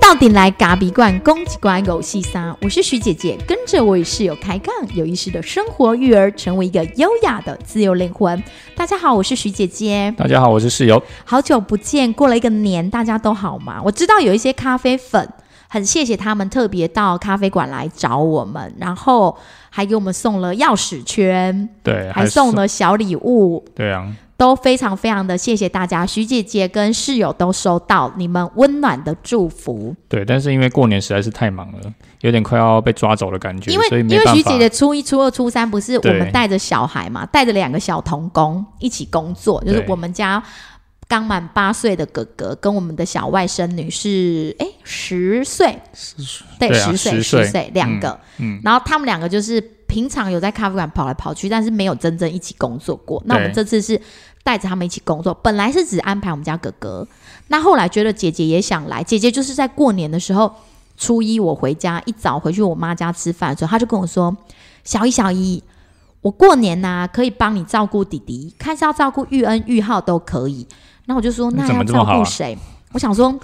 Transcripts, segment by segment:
到底来嘎比罐攻击怪狗细沙，我是徐姐姐，跟着我与室友开杠，有意识的生活育儿，成为一个优雅的自由灵魂。大家好，我是徐姐姐。大家好，我是室友。好久不见，过了一个年，大家都好吗？我知道有一些咖啡粉，很谢谢他们特别到咖啡馆来找我们，然后还给我们送了钥匙圈，对，还送了小礼物。对啊，都非常非常的谢谢大家，徐姐姐跟室友都收到你们温暖的祝福。对，但是因为过年实在是太忙了，有点快要被抓走的感觉，因为因为徐姐。姐初一、初二、初三不是我们带着小孩嘛，带着两个小童工一起工作，就是我们家刚满八岁的哥哥跟我们的小外甥女是哎十岁，对十岁10岁。十岁两个，嗯，然后他们两个就是平常有在咖啡馆跑来跑去，但是没有真正一起工作过。那我们这次是带着他们一起工作，本来是只安排我们家哥哥，那后来觉得姐姐也想来，姐姐就是在过年的时候，初一我回家一早回去我妈家吃饭的时候，她就跟我说：“小姨小姨，我过年呐、可以帮你照顾弟弟，看是要照顾玉恩、玉浩都可以。”那我就说：“那怎要照顾谁？”我想说，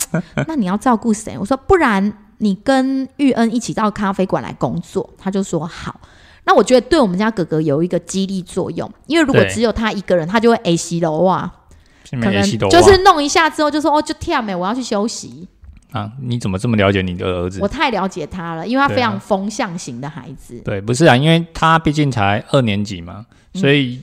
那你要照顾谁？我说不然你跟玉恩一起到咖啡馆来工作。他就说好。那我觉得对我们家哥哥有一个激励作用，因为如果只有他一个人，他就会 A 西楼哇，现可能就是弄一下之后就说哦就跳没，我要去休息。啊，你怎么这么了解你的儿子我？太了解他了，因为他非常风向型的孩子。对，不是啊，因为他毕竟才二年级嘛，嗯所以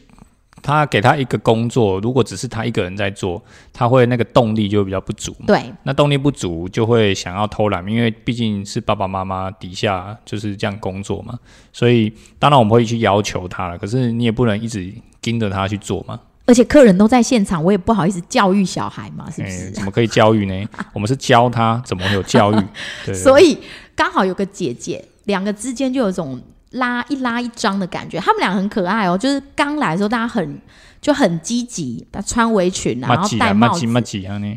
他给他一个工作，如果只是他一个人在做，他会那个动力就会比较不足。对，那动力不足就会想要偷懒，因为毕竟是爸爸妈妈底下就是这样工作嘛，所以当然我们会去要求他了，可是你也不能一直盯着他去做嘛。而且客人都在现场，我也不好意思教育小孩嘛，是不哎是？怎么可以教育呢？我们是教他，怎么会有教育？对，所以刚好有个姐姐，两个之间就有种拉一拉一张的感觉。他们俩很可爱哦，就是刚来的时候大家很就很积极，穿围裙啊，然后戴帽子？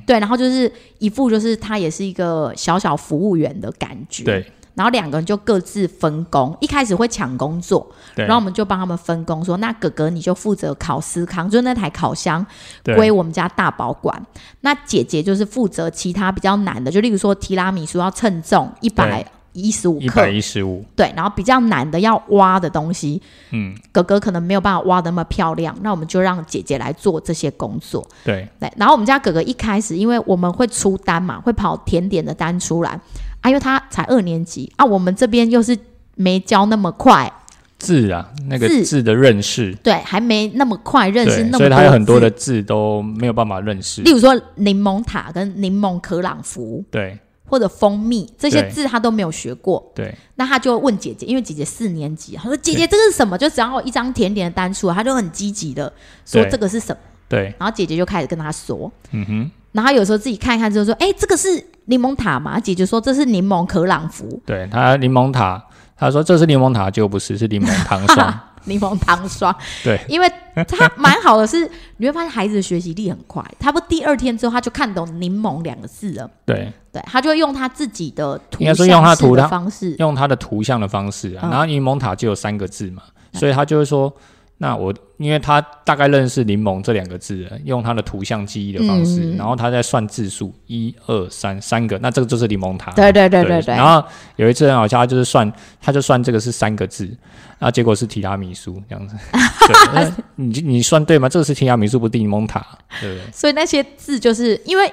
对，然后就是一副就是他也是一个小小服务员的感觉。，对然后两个人就各自分工，一开始会抢工作，然后我们就帮他们分工说，那哥哥你就负责烤司康，就是那台烤箱归我们家大保管。那姐姐就是负责其他比较难的，就例如说提拉米苏要称重一百一十五克一百，一十五，对，然后比较难的要挖的东西，嗯，哥哥可能没有办法挖的那么漂亮，那我们就让姐姐来做这些工作。对。对，然后我们家哥哥一开始，因为我们会出单嘛，会跑甜点的单出来，啊，因为他才二年级啊，我们这边又是没教那么快，字啊，那个字字的认识，对，还没那么快认识，那么多所以他有很多的字都没有办法认识。例，如说柠檬塔跟柠檬可朗福对或者蜂蜜这些字他都没有学过，对。那他就问姐姐，因为姐姐四年级，他说姐姐这个是什么？就只要有一张甜点的单出，他就很积极的说这个是什么，对，然后姐姐就开始跟他说，嗯哼，然后有时候自己看一看之后说，哎，这个是柠檬塔嘛？姐姐说这是柠檬可朗福。对他柠檬塔，他说这是柠檬塔，就不是，是柠檬糖霜，柠檬糖霜，对，因为他蛮好的是，你会发现孩子的学习力很快，他不第二天之后他就看懂柠檬两个字了，对，对他就会用他自己的图应该说用他像的方式，用他的图像的方式啊，嗯。然后柠檬塔就有三个字嘛，所以他就会说，那我因为他大概认识柠檬这两个字，用他的图像记忆的方式，嗯然后他在算字数，一二三三个，那这个就是柠檬塔。对对对对对，然后有一次很好笑，他就是算，他就算这个是三个字，然后结果是提拉米苏这样子。你你算对吗？这个是提拉米苏，不是柠檬塔，对不对？所以那些字就是因为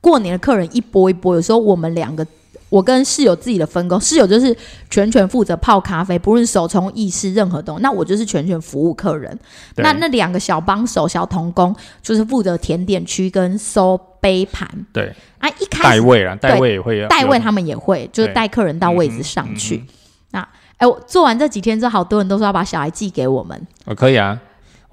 过年的客人一波一波，有时候我们两个。我跟室友自己的分工，室友就是全权负责泡咖啡，不论手冲、意式任何东西，那我就是全权服务客人。那那两个小帮手、小童工就是负责甜点区跟收杯盘对，啊。一开始代位啊，代位也会啊代位他们也会，就是带客人到位置上去。那哎，我做完这几天之后，好多人都说要把小孩寄给我们哦，可以啊。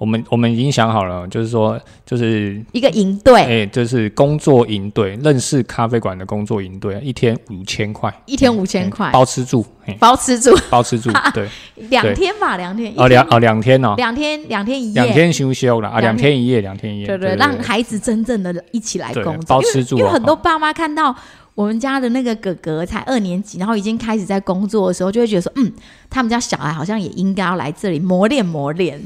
我们我们已经想好了，就是说，就是一个营队，哎、就是工作营队，认识咖啡馆的工作营队，一天五千块，一天五千块，包吃住，嘿包吃住。包吃住，对，两天吧，两天哦两哦两天哦，两天两天一夜，两天休休了啊，两两天一夜，两天一夜，对对，让孩子真正的一起来工作，包吃住因为很多爸妈看到我们家的那个哥哥才二年级，然后已经开始在工作的时候，就会觉得说，嗯，他们家小孩好像也应该要来这里磨练磨练。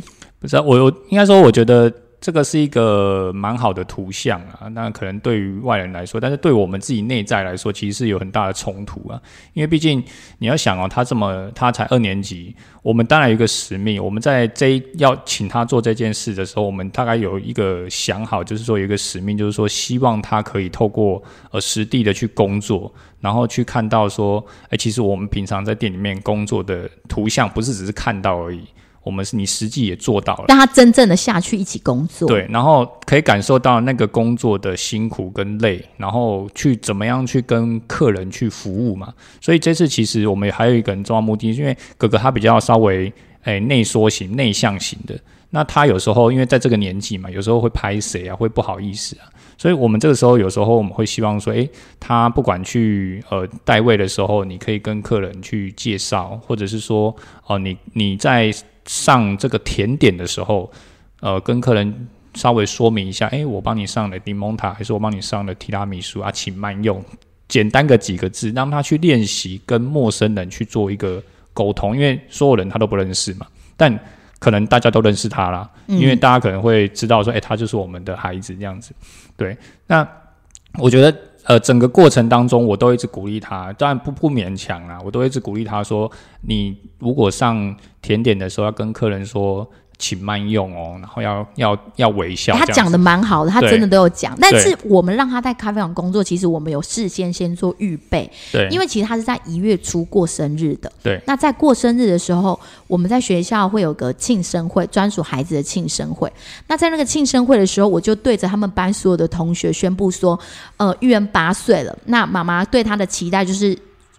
不是啊我我应该说，我觉得这个是一个蛮好的图像啊，那可能对于外人来说，但是对我们自己内在来说，其实是有很大的冲突啊。因为毕竟你要想哦，他这么他才二年级，我们当然有一个使命，我们在这要请他做这件事的时候，我们大概有一个想好，就是说有一个使命，就是说希望他可以透过呃实地的去工作，然后去看到说，哎，其实我们平常在店里面工作的图像，不是只是看到而已。我们是你实际也做到了，让他真正的下去一起工作，对，然后可以感受到那个工作的辛苦跟累，然后去怎么样去跟客人去服务嘛。所以这次其实我们还有一个很重要目的，因为哥哥他比较稍微诶内缩型、内向型的，那他有时候因为在这个年纪嘛，有时候会拍谁啊，会不好意思啊，所以我们这个时候有时候我们会希望说，诶，他不管去呃代位的时候，你可以跟客人去介绍，或者是说哦，你你在。上这个甜点的时候，呃，跟客人稍微说明一下，哎，我帮你上了柠檬塔，还是我帮你上了提拉米苏啊，请慢用，简单个几个字，让他去练习跟陌生人去做一个沟通，因为所有人他都不认识嘛，但可能大家都认识他啦，因为大家可能会知道说，哎，他就是我们的孩子这样子，对，那我觉得。呃，整个过程当中，我都一直鼓励他，当然不不勉强啦，我都一直鼓励他说，你如果上甜点的时候要跟客人说。请慢用哦，然后要要要微笑。他讲的蛮好的，他真的都有讲。但是我们让他在咖啡馆工作，其实我们有事先先做预备。对，因为其实他是在一月初过生日的。对。那在过生日的时候，我们在学校会有个庆生会，专属孩子的庆生会。那在那个庆生会的时候，我就对着他们班所有的同学宣布说：，呃，玉恩八岁了。那妈妈对他的期待就是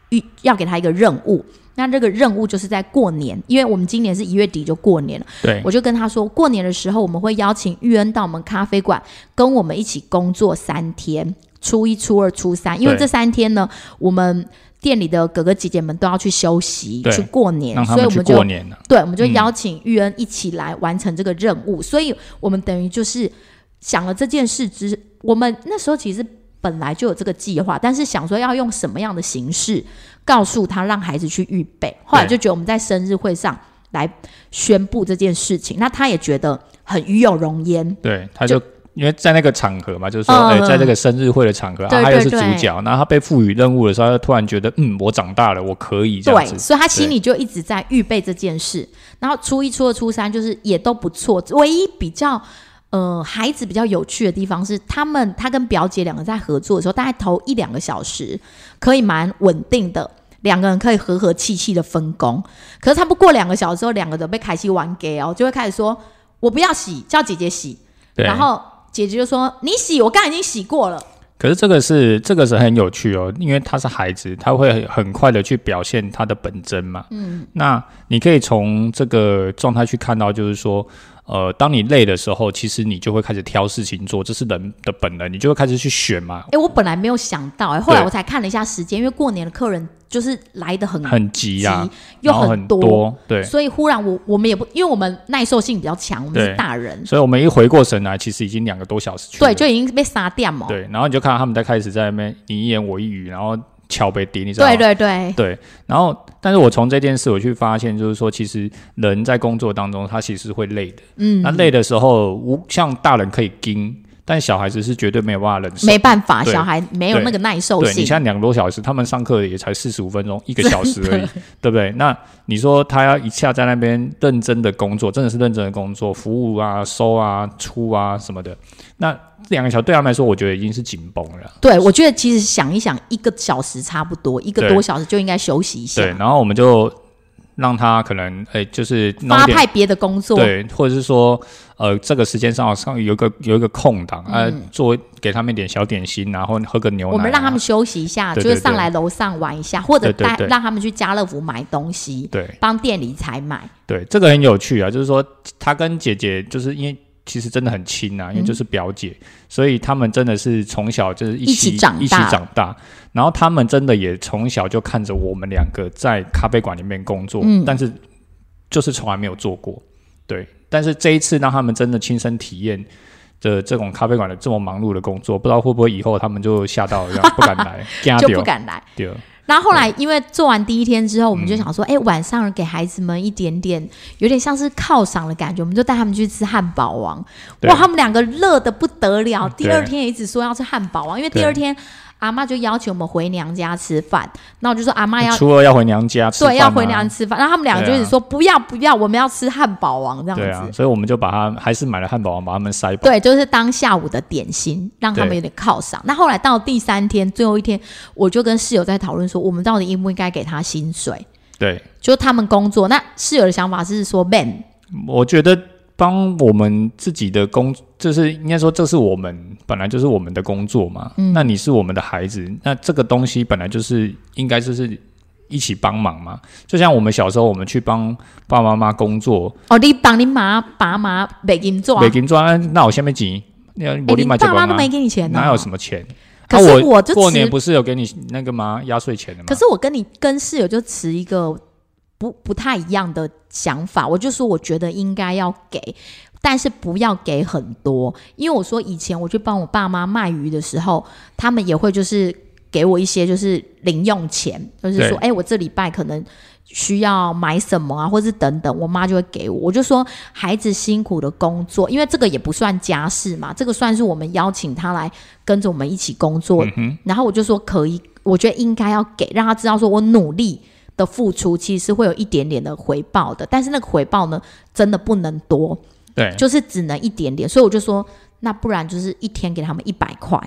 预要给他一个任务。那这个任务就是在过年，因为我们今年是一月底就过年了。对，我就跟他说，过年的时候我们会邀请玉恩到我们咖啡馆跟我们一起工作三天，初一、初二、初三，因为这三天呢，我们店里的哥哥姐姐们都要去休息去过年，所以我们就对，我们就邀请玉恩一起来完成这个任务。所以我们等于就是想了这件事之，我们那时候其实本来就有这个计划，但是想说要用什么样的形式。告诉他让孩子去预备，后来就觉得我们在生日会上来宣布这件事情，那他也觉得很与有荣焉。对，他就因为在那个场合嘛，就是说，哎，在这个生日会的场合，他又是主角，然后他被赋予任务的时候，他突然觉得，嗯，我长大了，我可以这样子，所以他心里就一直在预备这件事。然后初一、初二、初三就是也都不错，唯一比较。呃，孩子比较有趣的地方是，他们他跟表姐两个在合作的时候，大概头一两个小时可以蛮稳定的，两个人可以和和气气的分工。可是他不过两个小时之后，两个人被凯西玩 gay 哦，就会开始说：“我不要洗，叫姐姐洗。”然后姐姐就说：“你洗，我刚已经洗过了。”可是这个是这个是很有趣哦，因为他是孩子，他会很快的去表现他的本真嘛。嗯，那你可以从这个状态去看到，就是说。呃，当你累的时候，其实你就会开始挑事情做，这是人的本能，你就会开始去选嘛。哎，我本来没有想到，哎，后来我才看了一下时间，因为过年的客人就是来的很很急啊，又很多，对，所以忽然我我们也不，因为我们耐受性比较强，我们是大人，所以我们一回过神来，其实已经两个多小时去，对，就已经被杀掉嘛。对，然后你就看到他们在开始在那边你一言我一语，然后。桥被低，你知道吗？对对对对。然后，但是我从这件事我去发现，就是说，其实人在工作当中，他其实会累的。嗯。那累的时候，无像大人可以盯，但小孩子是绝对没有办法忍受。没办法，小孩没有那个耐受性。对你像两个多小时，他们上课也才四十五分钟，一个小时而已，对不对？那你说他要一下在那边认真的工作，真的是认真的工作，服务啊、收啊、出啊什么的，那。两个小时对他们来说，我觉得已经是紧绷了。对，我觉得其实想一想，一个小时差不多，一个多小时就应该休息一下。对，然后我们就让他可能，哎，就是发派别的工作，对，或者是说，呃，这个时间上上有一个有一个空档，呃，做给他们一点小点心，然后喝个牛奶。我们让他们休息一下，就是上来楼上玩一下，或者带让他们去家乐福买东西，对，帮店里采买。对，这个很有趣啊，就是说他跟姐姐，就是因为。其实真的很亲啊，因为就是表姐，所以他们真的是从小就是一起一起长大，然后他们真的也从小就看着我们两个在咖啡馆里面工作，但是就是从来没有做过，对。但是这一次让他们真的亲身体验的这种咖啡馆的这么忙碌的工作，不知道会不会以后他们就吓到，不敢来，就不敢来。对。然后后来因为做完第一天之后，我们就想说，哎、晚上给孩子们一点点，有点像是犒赏的感觉，我们就带他们去吃汉堡王。哇，他们两个乐得不得了。第二天也一直说要吃汉堡王，因为第二天阿妈就要求我们回娘家吃饭，那我就说阿妈要。初二要回娘家吃对，要回娘家吃饭，然后他们两个就一直说、不要不要，我们要吃汉堡王这样子。对啊，所以我们就把他还是买了汉堡王，把他们塞饱。对，就是当下午的点心，让他们有点犒赏。那后来到第三天，最后一天，我就跟室友在讨论说，我们到底应不应该给他薪水？对，就他们工作，那室友的想法是说，man，我觉得帮我们自己的工，就是应该说这是我们本来就是我们的工作嘛。嗯那你是我们的孩子，那这个东西本来就是应该就是一起帮忙嘛。就像我们小时候，我们去帮爸爸妈妈工作，哦，你帮你妈爸妈北京做、啊，北京赚，那我下面几，那哎我立马爸妈都没给你钱呢、哪有什么钱？可是啊我就过年不是有给你那个吗？压岁钱的吗？可是我跟你跟室友就持一个不不太一样的想法，我就说我觉得应该要给，但是不要给很多，因为我说以前我去帮我爸妈卖鱼的时候，他们也会就是给我一些就是零用钱，就是说，哎，我这礼拜可能。需要买什么啊，或是等等，我妈就会给我。我就说孩子辛苦的工作，因为这个也不算家事嘛，这个算是我们邀请他来跟着我们一起工作。然后我就说可以，我觉得应该要给，让他知道说我努力的付出其实是会有一点点的回报的，但是那个回报呢，真的不能多，对，就是只能一点点。所以我就说，那不然就是一天给他们一百块，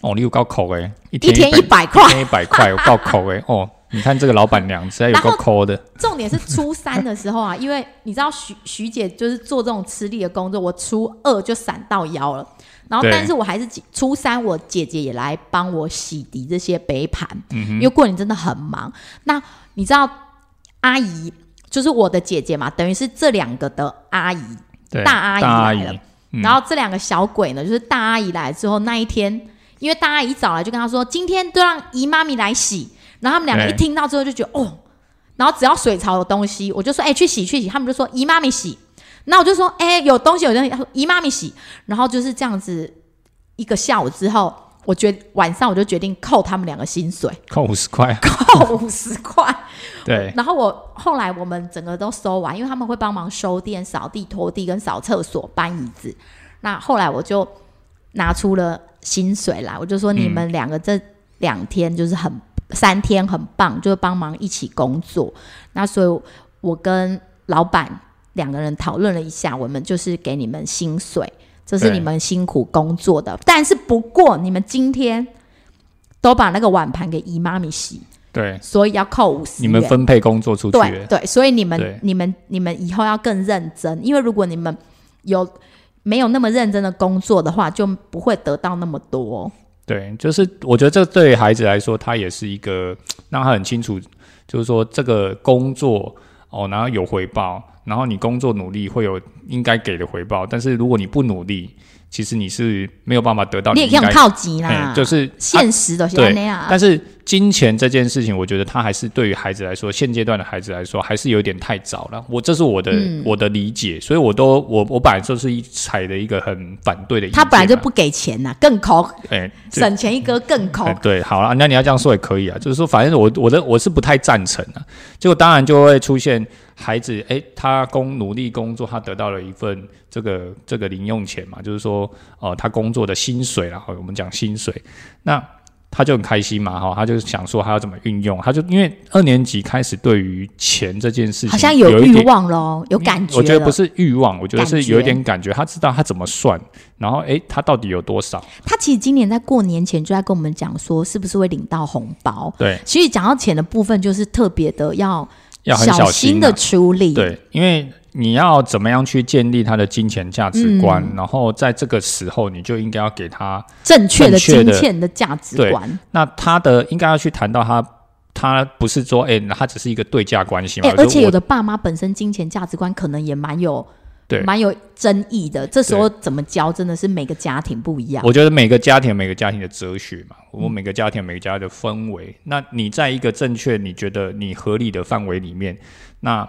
哦，你有高口哎，一一天天一百块一。天一百块，有够抠哎！哦，你看这个老板娘实在有够抠的，重点是初三的时候啊，因为你知道徐徐姐就是做这种吃力的工作，我初二就闪到腰了。然后，但是我还是初三，我姐姐也来帮我洗涤这些杯盘，嗯因为过年真的很忙。那你知道，阿姨就是我的姐姐嘛，等于是这两个的阿姨，大阿姨来了，嗯然后这两个小鬼呢，就是大阿姨来之后那一天，因为大阿姨一早来就跟她说，今天都让姨妈咪来洗。然后他们两个一听到之后就觉得哦，然后只要水槽有东西，我就说哎、去洗去洗，他们就说姨妈咪洗。那我就说哎、有东西有东西，他说姨妈咪洗。然后就是这样子一个下午之后，我决晚上我就决定扣他们两个薪水，扣五十块，扣五十块。对，然后我后来我们整个都收完，因为他们会帮忙收店、扫地、拖地跟扫厕所、搬椅子。那后来我就拿出了薪水来，我就说你们两个这两天就是很、三天很棒，就是帮忙一起工作。那所以我跟老板两个人讨论了一下，我们就是给你们薪水，这是你们辛苦工作的。但是不过你们今天都把那个碗盘给姨妈咪洗。对，所以要扣五十。你们分配工作出去，对对，所以你们你们你们以后要更认真，因为如果你们有没有那么认真的工作的话，就不会得到那么多。对，就是我觉得这对孩子来说，他也是一个让他很清楚，就是说这个工作哦，然后有回报，然后你工作努力会有应该给的回报，但是如果你不努力，其实你是没有办法得到你也可以靠急啦哎，就是现实的对那样。但是金钱这件事情，我觉得他还是对于孩子来说，现阶段的孩子来说，还是有点太早了。我这是我的、嗯我的理解，所以我都我我本来就是一踩的一个很反对的意见啊。他本来就不给钱呐，更抠，省钱一哥更抠哎。对，好了，那你要这样说也可以啊，就是说，反正我我的我是不太赞成啊。结果当然就会出现孩子，哎、他工努力工作，他得到了一份这个这个零用钱嘛，就是说，哦、他工作的薪水啦，我们讲薪水，那他就很开心嘛，哈，他就想说他要怎么运用，他就因为二年级开始对于钱这件事情好像有欲望喽，有感觉。我觉得不是欲望，我觉得是有一点感觉，他知道他怎么算，然后诶，他到底有多少？他其实今年在过年前就在跟我们讲说，是不是会领到红包？对，其实讲到钱的部分，就是特别的要要很小心的啊处理。对，因为你要怎么样去建立他的金钱价值观，嗯然后在这个时候你就应该要给他，正确的金钱的价值观。那他的应该要去谈到他。他不是说，诶，他只是一个对价关系嘛？而且有的爸妈本身金钱价值观可能也蛮有对蛮有争议的。这时候怎么教，真的是每个家庭不一样。我觉得每个家庭每个家庭的哲学嘛，我们每个家庭每个家的氛围。那你在一个正确、你觉得你合理的范围里面，那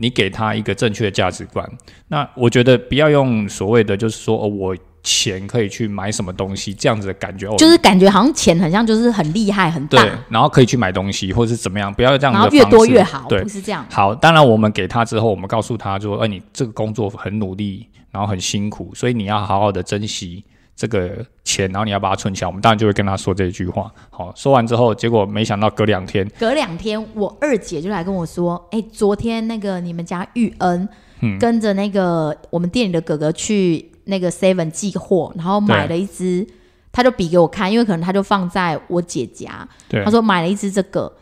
你给他一个正确的价值观。那我觉得不要用所谓的就是说，哦，我钱可以去买什么东西，这样子的感觉，哦就是感觉好像钱很像就是很厉害很大对，，然后可以去买东西，或者是怎么样，不要这样子的然后越多越好，对不，是这样。好，当然我们给他之后，我们告诉他说，哎、你这个工作很努力，然后很辛苦，所以你要好好的珍惜这个钱，然后你要把它存起来。我们当然就会跟他说这一句话。好，说完之后，结果没想到隔两天，隔两天，我二姐就来跟我说：“哎、昨天那个你们家玉恩、嗯跟着那个我们店里的哥哥去那个 Seven 寄货，然后买了一只，他就比给我看，因为可能他就放在我姐家，对他，说买了一只这个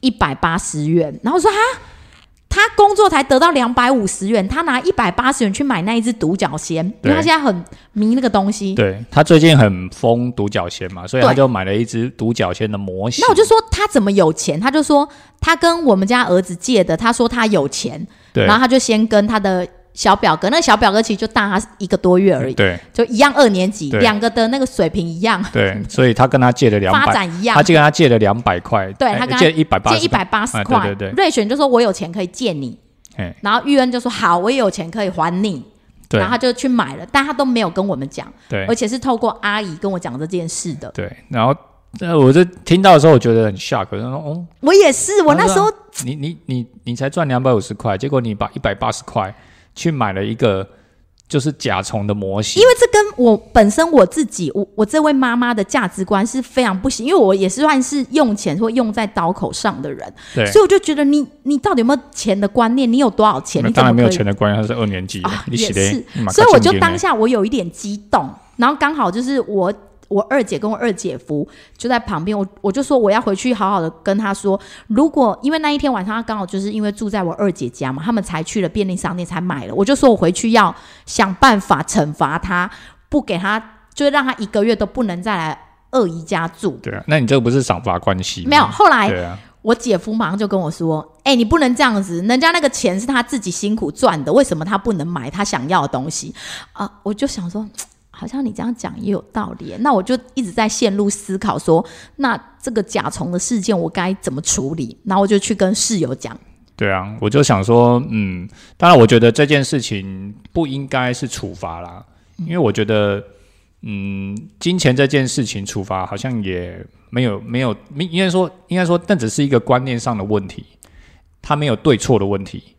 一百八十元，然后我说哈。”他工作才得到两百五十元，他拿一百八十元去买那一只独角仙，因为他现在很迷那个东西。对他最近很疯独角仙嘛，所以他就买了一只独角仙的模型。那我就说他怎么有钱？他就说他跟我们家儿子借的，他说他有钱，对然后他就先跟他的小表哥，那个小表哥其实就大他一个多月而已，对。就一样二年级，两个的那个水平一样，对，所以他跟他借了两发百，展一样。他。就跟他借了两百块，哎对他跟他借一百八借一百八十哎块，对对对。瑞璇就说我有钱可以借你。嘿，然后玉恩就说好，我也有钱可以还你，对。然后他就去买了，但他都没有跟我们讲，对。而且是透过阿姨跟我讲这件事的。对，然后呃，我就听到的时候，我觉得很 shock，他说哦，我也是，我那时候你你你你才赚两百五十块，结果你把一百八十块去买了一个就是甲虫的模型，因为这跟我本身我自己，我我这位妈妈的价值观是非常不行，因为我也是算是用钱或用在刀口上的人，对，所以我就觉得你你到底有没有钱的观念？你有多少钱？你当然没有钱的观念，他是二年级的，啊？你是所以我就上当下我有一点激动，然后刚好就是我。我二姐跟我二姐夫就在旁边，我我就说我要回去好好的跟他说，如果因为那一天晚上他刚好就是因为住在我二姐家嘛，他们才去了便利商店才买了，我就说我回去要想办法惩罚他，不给他，就是让他一个月都不能再来二姨家住。对啊，那你这个不是赏罚关系？没有，后来对啊，我姐夫马上就跟我说：“哎、你不能这样子，人家那个钱是他自己辛苦赚的，为什么他不能买他想要的东西？”啊，我就想说，好像你这样讲也有道理。那我就一直在陷入思考说，那这个甲虫的事件我该怎么处理？然后我就去跟室友讲，对啊，我就想说，嗯，当然，我觉得这件事情不应该是处罚啦，因为我觉得，嗯，金钱这件事情处罚好像也没有没有，应该说应该说，那只是一个观念上的问题，它没有对错的问题。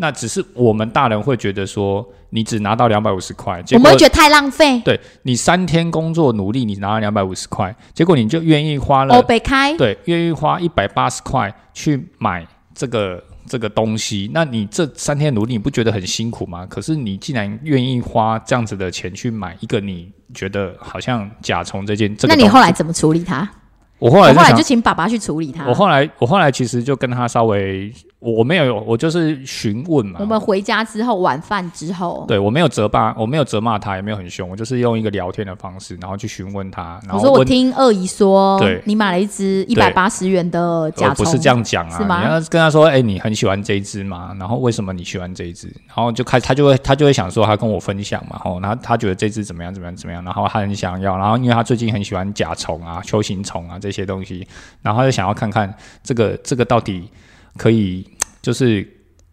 那只是我们大人会觉得说，你只拿到两百五十块，我们会觉得太浪费。对你三天工作努力，你拿了两百五十块，结果你就愿意花了北开，对，愿意花一百八十块去买这个这个东西，那你这三天努力，你不觉得很辛苦吗？可是你既然愿意花这样子的钱去买一个你觉得好像甲虫这件，这个那你后来怎么处理它？我后来就想我后来就请爸爸去处理它。我后来我后来其实就跟他稍微，我我没有我就是询问嘛，我们回家之后，晚饭之后，对我没有责骂，我没有责骂他，也没有很凶，我就是用一个聊天的方式，然后去询问他，然我说我听二姨说对，你买了一只一百八十元的甲虫，呃不是这样讲啊，是吗？你要跟他说，哎、你很喜欢这一只嘛，然后为什么你喜欢这一只？然后就开他就会他就会想说，他跟我分享嘛，吼，然后他觉得这只怎么样怎么样怎么样，然后他很想要，然后因为他最近很喜欢甲虫啊、球形虫啊这些东西，然后他就想要看看这个这个到底可以就是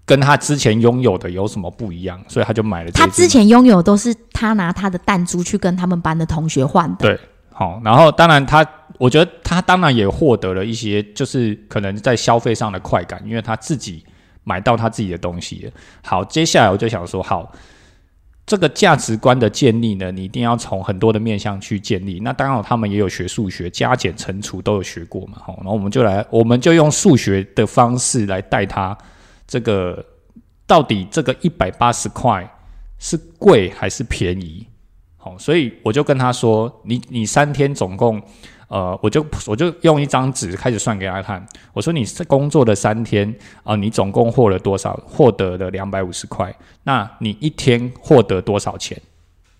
跟他之前拥有的有什么不一样，所以他就买了他之前拥有都是他拿他的弹珠去跟他们班的同学换的。对好，然后当然他，我觉得他当然也获得了一些，就是可能在消费上的快感，因为他自己买到他自己的东西了。好，接下来我就想说，好，这个价值观的建立呢，你一定要从很多的面向去建立。那当然，他们也有学数学，加减乘除都有学过嘛。好，然后我们就来，我们就用数学的方式来带他这个到底这个一百八十块是贵还是便宜？好，所以我就跟他说，你你三天总共，呃，我就我就用一张纸开始算给他看。我说你工作的三天啊、你总共获了多少？获得了两百五十块。那你一天获得多少钱？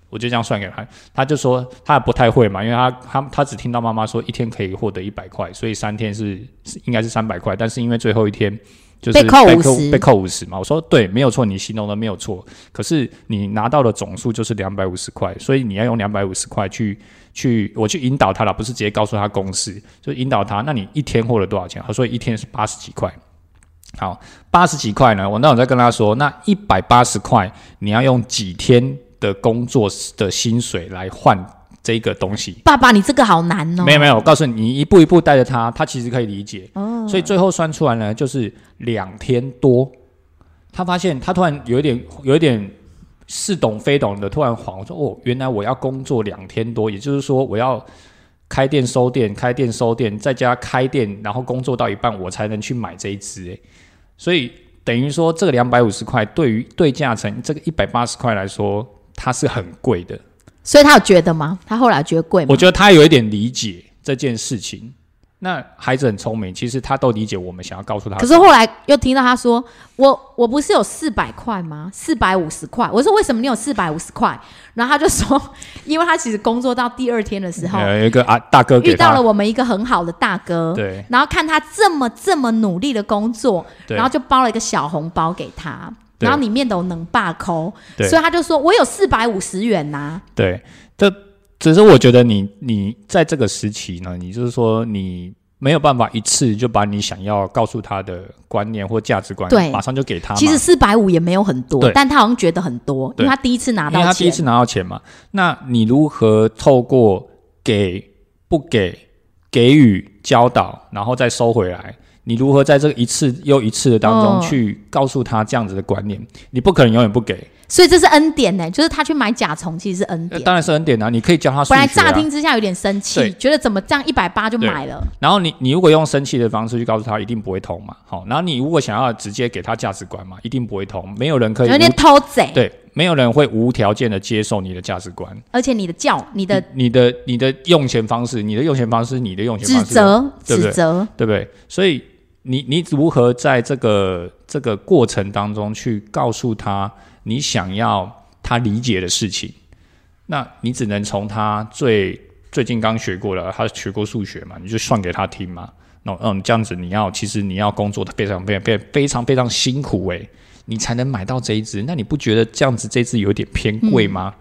我就这样算给他，他就说他不太会嘛，因为他他他只听到妈妈说一天可以获得一百块，所以三天是应该是三百块，但是因为最后一天就是被扣50被扣五十嘛，我说对，没有错，你形容的没有错，可是你拿到的总数就是两百五十块，所以你要用两百五十块去去我去引导他了，不是直接告诉他公式，就引导他，那你一天获了多少钱？他说一天是八十几块。好，八十几块呢？我那我再跟他说，那一百八十块你要用几天的工作的薪水来换这个东西。爸爸，你这个好难哦。没有没有，我告诉你，你一步一步带着他，他其实可以理解。哦。所以最后算出来呢，就是两天多。他发现他突然有一点有一点似懂非懂的，突然恍我说：“哦，原来我要工作两天多，也就是说我要开店收店，开店收店，在家开店，然后工作到一半，我才能去买这一支。”诶，所以等于说这个两百五十块对于对价成这个一百八十块来说，它是很贵的。所以他有觉得吗？他后来觉得贵吗？我觉得他有一点理解这件事情。那孩子很聪明，其实他都理解我们想要告诉他。可是后来又听到他说：“我我不是有四百块吗？四百五十块。”我说：“为什么你有四百五十块？”然后他就说：“因为他其实工作到第二天的时候，有一个啊大哥遇到了我们一个很好的大哥，对，然后看他这么这么努力的工作，然后就包了一个小红包给他，然后里面都能罢扣，所以他就说我有四百五十元呐。对，这。只是我觉得你你在这个时期呢，你就是说你没有办法一次就把你想要告诉他的观念或价值观，对，马上就给他。其实四百五也没有很多，但他好像觉得很多，因为他第一次拿到，因为他第一次拿到钱嘛。那你如何透过给不给给予教导，然后再收回来？你如何在这一次又一次的当中去告诉他这样子的观念？你不可能永远不给。所以这是恩典呢，就是他去买甲虫，其实是恩典。当然是恩典啊！你可以教他。本来乍听之下有点生气，觉得怎么这样一百八就买了。然后你你如果用生气的方式去告诉他，一定不会通嘛。好，然后你如果想要直接给他价值观嘛，一定不会通。没有人可以有点偷贼。对，没有人会无条件的接受你的价值观。而且你的教，你的你的你的用钱方式，你的用钱方式，你的用钱方式，指责指责，对不对？所以你你如何在这个这个过程当中去告诉他你想要。他理解的事情，那你只能从他最最近刚学过了，他学过数学嘛，你就算给他听嘛。那嗯，这样子你要其实你要工作的非常非常非常非常非常辛苦诶，你才能买到这一只。那你不觉得这样子这只有点偏贵吗？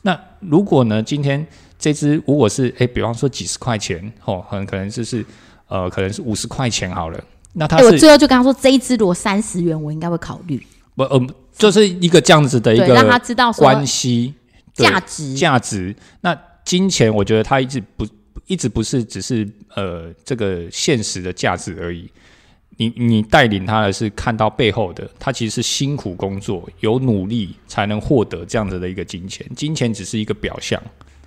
那如果呢，今天这只如果是诶，比方说几十块钱哦，很可能就是呃，可能是五十块钱好了。那他我最后就跟他说，这一支如果三十元，我应该会考虑。不，嗯。就是一个这样子的一个让他知道关系价值价值。那金钱，我觉得他一直不一直不是只是呃这个现实的价值而已。你你带领他的是看到背后的，他其实是辛苦工作，有努力才能获得这样子的一个金钱。金钱只是一个表象，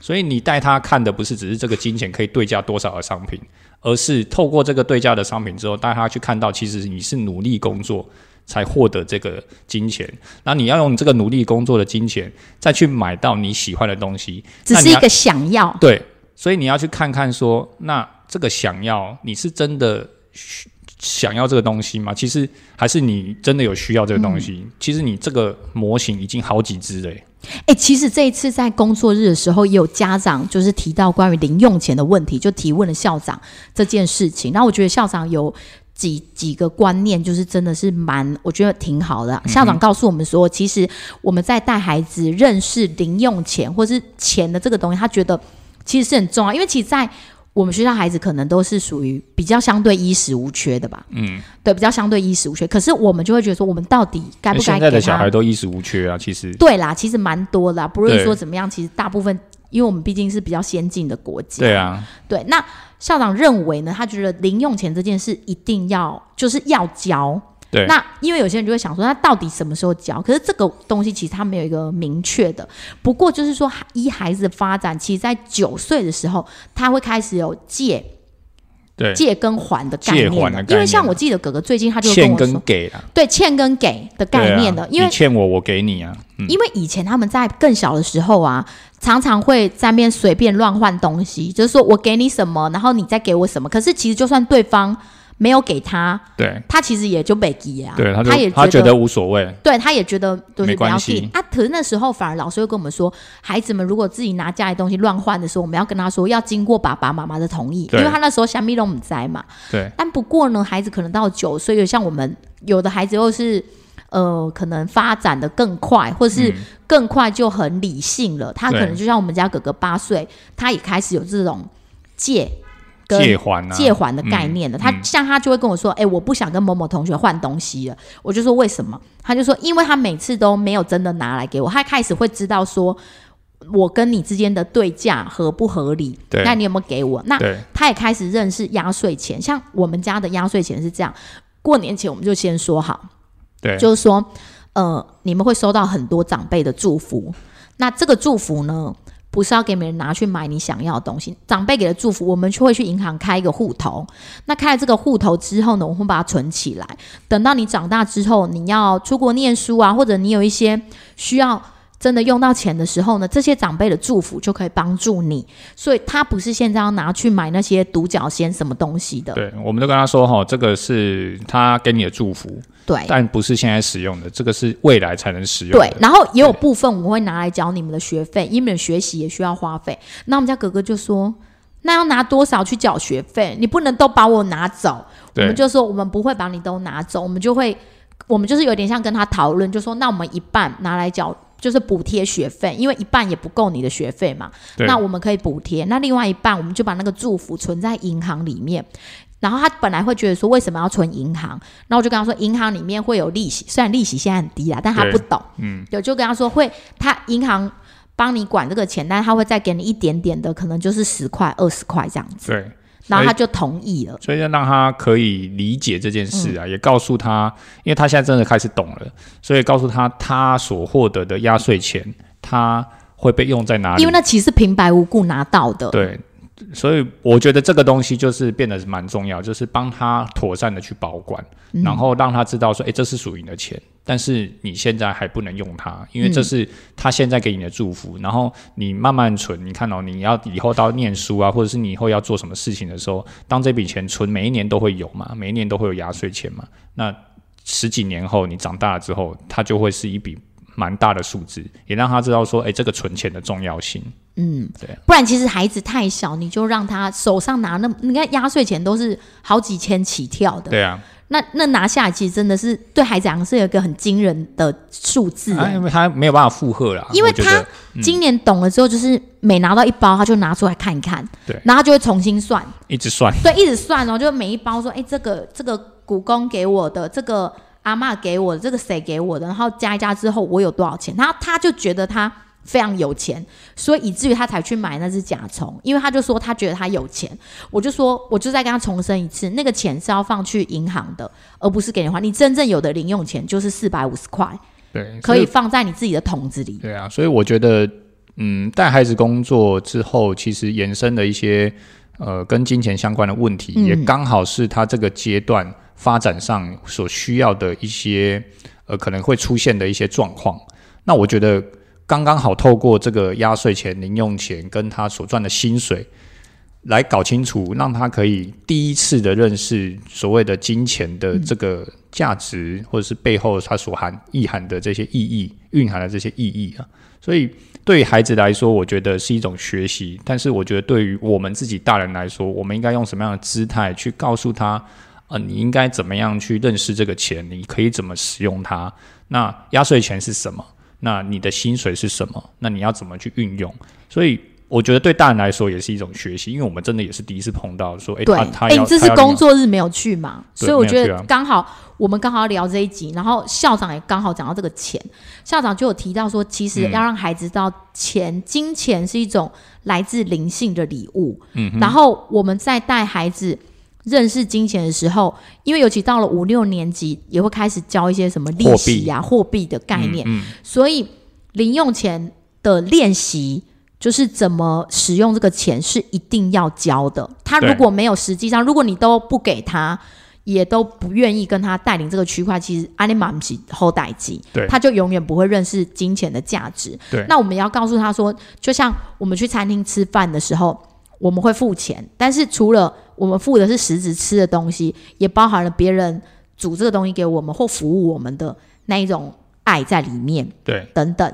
所以你带他看的不是只是这个金钱可以对价多少的商品，而是透过这个对价的商品之后，带他去看到其实你是努力工作。才获得这个金钱，那你要用这个努力工作的金钱，再去买到你喜欢的东西，只是一个想要。对，所以你要去看看说，那这个想要，你是真的想要这个东西吗？其实还是你真的有需要这个东西？其实你这个模型已经好几只了。哎，其实这一次在工作日的时候，也有家长就是提到关于零用钱的问题，就提问了校长这件事情。然后我觉得校长有。几几个观念就是真的是蛮，我觉得挺好的。校长告诉我们说，其实我们在带孩子认识零用钱或是钱的这个东西，他觉得其实是很重要。因为其实，在我们学校孩子可能都是属于比较相对衣食无缺的吧。嗯，对，比较相对衣食无缺。可是我们就会觉得说，我们到底该不该？现在的小孩都衣食无缺啊，其实对啦，其实蛮多的。不论说怎么样，其实大部分，因为我们毕竟是比较先进的国家。对啊，对那。校长认为呢，他觉得零用钱这件事一定要就是要交。对。那因为有些人就会想说，他到底什么时候交？可是这个东西其实他没有一个明确的。不过就是说，依孩子的发展，其实在九岁的时候，他会开始有借。对。借跟还的概念。借还的概念。因为像我记得哥哥最近他就欠跟给了。对，欠跟给的概念的。因为欠我，我给你啊。因为以前他们在更小的时候啊。常常会在面随便乱换东西，就是说我给你什么，然后你再给我什么。可是其实就算对方没有给他，对，他其实也就被给啊。对，他也他觉得无所谓。对，他也觉得都是不要给啊。可是那时候反而老师会跟我们说，孩子们如果自己拿家里东西乱换的时候，我们要跟他说要经过爸爸妈妈的同意，因为他那时候虾米都不在嘛。对。但不过呢，孩子可能到九岁，像我们有的孩子又是。呃，可能发展的更快，或是更快就很理性了。他可能就像我们家哥哥八岁，他也开始有这种借跟借还啊，借还的概念的。他嗯像他就会跟我说：“哎、我不想跟某某同学换东西了。”我就说：“为什么？”他就说：“因为他每次都没有真的拿来给我，他开始会知道说。”我跟你之间的对价合不合理？对那你有没有给我？那他也开始认识压岁钱，像我们家的压岁钱是这样：过年前我们就先说好，对，就是说，呃，你们会收到很多长辈的祝福。那这个祝福呢，不是要给别人拿去买你想要的东西。长辈给的祝福，我们就会去银行开一个户头。那开了这个户头之后呢，我们会把它存起来。等到你长大之后，你要出国念书啊，或者你有一些需要。真的用到钱的时候呢，这些长辈的祝福就可以帮助你，所以他不是现在要拿去买那些独角仙什么东西的，对，我们都跟他说哈，这个是他给你的祝福，对但不是现在使用的，这个是未来才能使用的。对，然后也有部分我们会拿来缴你们的学费，因为你们学习也需要花费。那我们家哥哥就说：“那要拿多少去缴学费？你不能都把我拿走。”我们就说：“我们不会把你都拿走，我们就会，我们就是有点像跟他讨论，就说那我们一半拿来缴。”就是补贴学费，因为一半也不够你的学费嘛，对那我们可以补贴。那另外一半，我们就把那个祝福存在银行里面。然后他本来会觉得说，为什么要存银行？然后我就跟他说，银行里面会有利息，虽然利息现在很低啦，但他不懂。嗯，对就跟他说会，他银行帮你管这个钱，但是他会再给你一点点的，可能就是十块、二十块这样子。对，然后他就同意了。所以要让他可以理解这件事嗯啊，也告诉他，因为他现在真的开始懂了，所以告诉他他所获得的压岁钱，他会被用在哪里因为。那其实平白无故拿到的。对，所以我觉得这个东西就是变得蛮重要，就是帮他妥善的去保管，嗯然后让他知道说，哎、这是属于你的钱，但是你现在还不能用它，因为这是他现在给你的祝福。然后你慢慢存，你看哦，你要以后到念书啊，或者是你以后要做什么事情的时候，当这笔钱存，每一年都会有嘛，每一年都会有压岁钱嘛。那十几年后你长大了之后，它就会是一笔蛮大的数字，也让他知道说，哎、这个存钱的重要性。嗯，对。不然其实孩子太小，你就让他手上拿那，你看压岁钱都是好几千起跳的。对啊，那那拿下来，其实真的是对孩子来讲是有一个很惊人的数字、因为他没有办法负荷啦，因为他今年懂了之后，就是每拿到一包，他就拿出来看一看，对。然后就会重新算，一直算，对，一直算哦，就每一包说，哎，这个这个股公给我的，这个阿嬷给我的，这个谁给我的，然后加一加之后，我有多少钱？然后他就觉得他非常有钱，所以以至于他才去买那只甲虫，因为他就说他觉得他有钱。我就说，我就再跟他重申一次，那个钱是要放去银行的，而不是给你花。你真正有的零用钱就是四百五十块，对，可以放在你自己的桶子里。对啊，所以我觉得，嗯，带孩子工作之后，其实延伸的一些呃跟金钱相关的问题，嗯也刚好是他这个阶段发展上所需要的一些呃可能会出现的一些状况。那我觉得刚刚好透过这个压岁钱、零用钱跟他所赚的薪水。来搞清楚，让他可以第一次的认识所谓的金钱的这个价值，或者是背后它所含意涵的这些意义、蕴含的这些意义啊。所以对于孩子来说，我觉得是一种学习；但是我觉得对于我们自己大人来说，我们应该用什么样的姿态去告诉他，呃，你应该怎么样去认识这个钱，你可以怎么使用它？那压岁钱是什么？那你的薪水是什么？那你要怎么去运用？所以。我觉得对大人来说也是一种学习，因为我们真的也是第一次碰到说，哎、对，他他哎，要你这次他要领工作日没有去嘛？所以我觉得刚好我们刚好聊这一集，然后校长也刚好讲到这个钱，校长就有提到说，其实嗯要让孩子知道钱、金钱是一种来自灵性的礼物。嗯然后我们在带孩子认识金钱的时候，因为尤其到了五六年级，也会开始教一些什么利息呀、货币的概念，嗯所以零用钱的练习。就是怎么使用这个钱是一定要教的。他如果没有实际上，如果你都不给他，也都不愿意跟他带领这个区块，其实阿尼玛是后代机，对他就永远不会认识金钱的价值。对那我们要告诉他说，就像我们去餐厅吃饭的时候，我们会付钱，但是除了我们付的是实质吃的东西，也包含了别人煮这个东西给我们或服务我们的那一种爱在里面对，等等。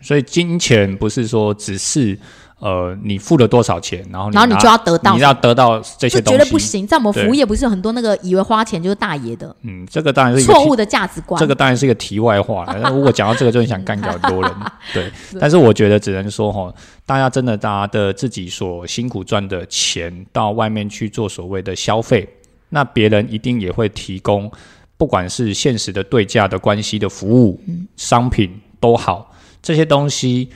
所以金钱不是说只是呃，你付了多少钱，然后然后你就要得到你要得到这些这东西，绝对不行。在我们服务业，不是有很多那个以为花钱就是大爷的嗯，这个当然是错误的价值观。这个当然是一个题外话了。那如果讲到这个，就很想干掉很多人。对，但是我觉得只能说哈，大家真的大家的自己所辛苦赚的钱到外面去做所谓的消费，那别人一定也会提供，不管是现实的对价的关系的服务、商品都好，这些东西。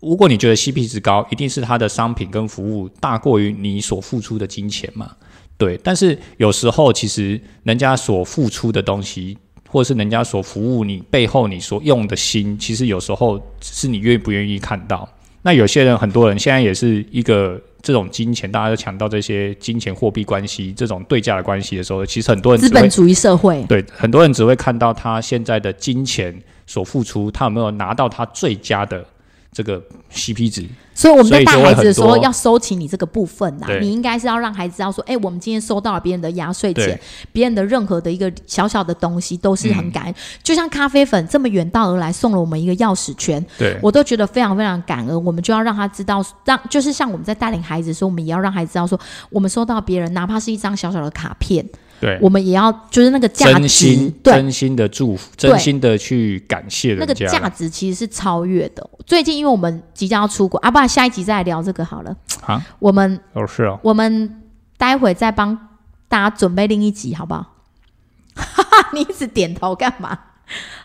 如果你觉得 CP 值高，一定是它的商品跟服务大过于你所付出的金钱嘛？对，但是有时候其实人家所付出的东西，或是人家所服务你背后你所用的心，其实有时候是你愿不愿意看到。那有些人，很多人现在也是一个这种金钱，大家都强调这些金钱货币关系这种对价的关系的时候，其实很多人资本主义社会，对很多人只会看到他现在的金钱所付出，他有没有拿到他最佳的这个 CP 值。所以我们在带孩子的时候要收起你这个部分呐、对你应该是要让孩子知道说，哎、我们今天收到了别人的压岁钱，别人的任何的一个小小的东西都是很嗯感恩。就像咖啡粉这么远道而来送了我们一个钥匙圈，对，我都觉得非常非常感恩。我们就要让他知道，让就是像我们在带领孩子的时候，我们也要让孩子知道说，我们收到别人哪怕是一张小小的卡片，对，我们也要就是那个价值真心，真心的祝福，真心的去感谢那个。价值其实是超越的。最近因为我们即将要出国啊，不然下一集再来聊这个好了。啊，我们哦是哦，我们待会再帮大家准备另一集，好不好？哈哈，你一直点头干嘛？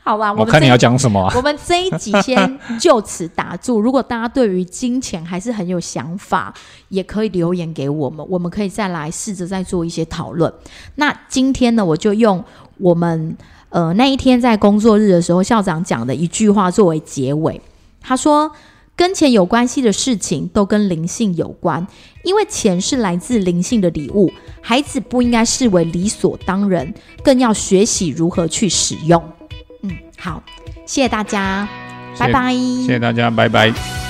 好吧，我看你要讲什么啊？我们这一集先就此打住。如果大家对于金钱还是很有想法，也可以留言给我们，我们可以再来试着再做一些讨论。那今天呢，我就用我们呃那一天在工作日的时候，校长讲的一句话作为结尾。他说：“跟钱有关系的事情都跟灵性有关，因为钱是来自灵性的礼物，孩子不应该视为理所当然，更要学习如何去使用。”嗯，好，谢谢大家，拜拜。谢谢大家，拜拜。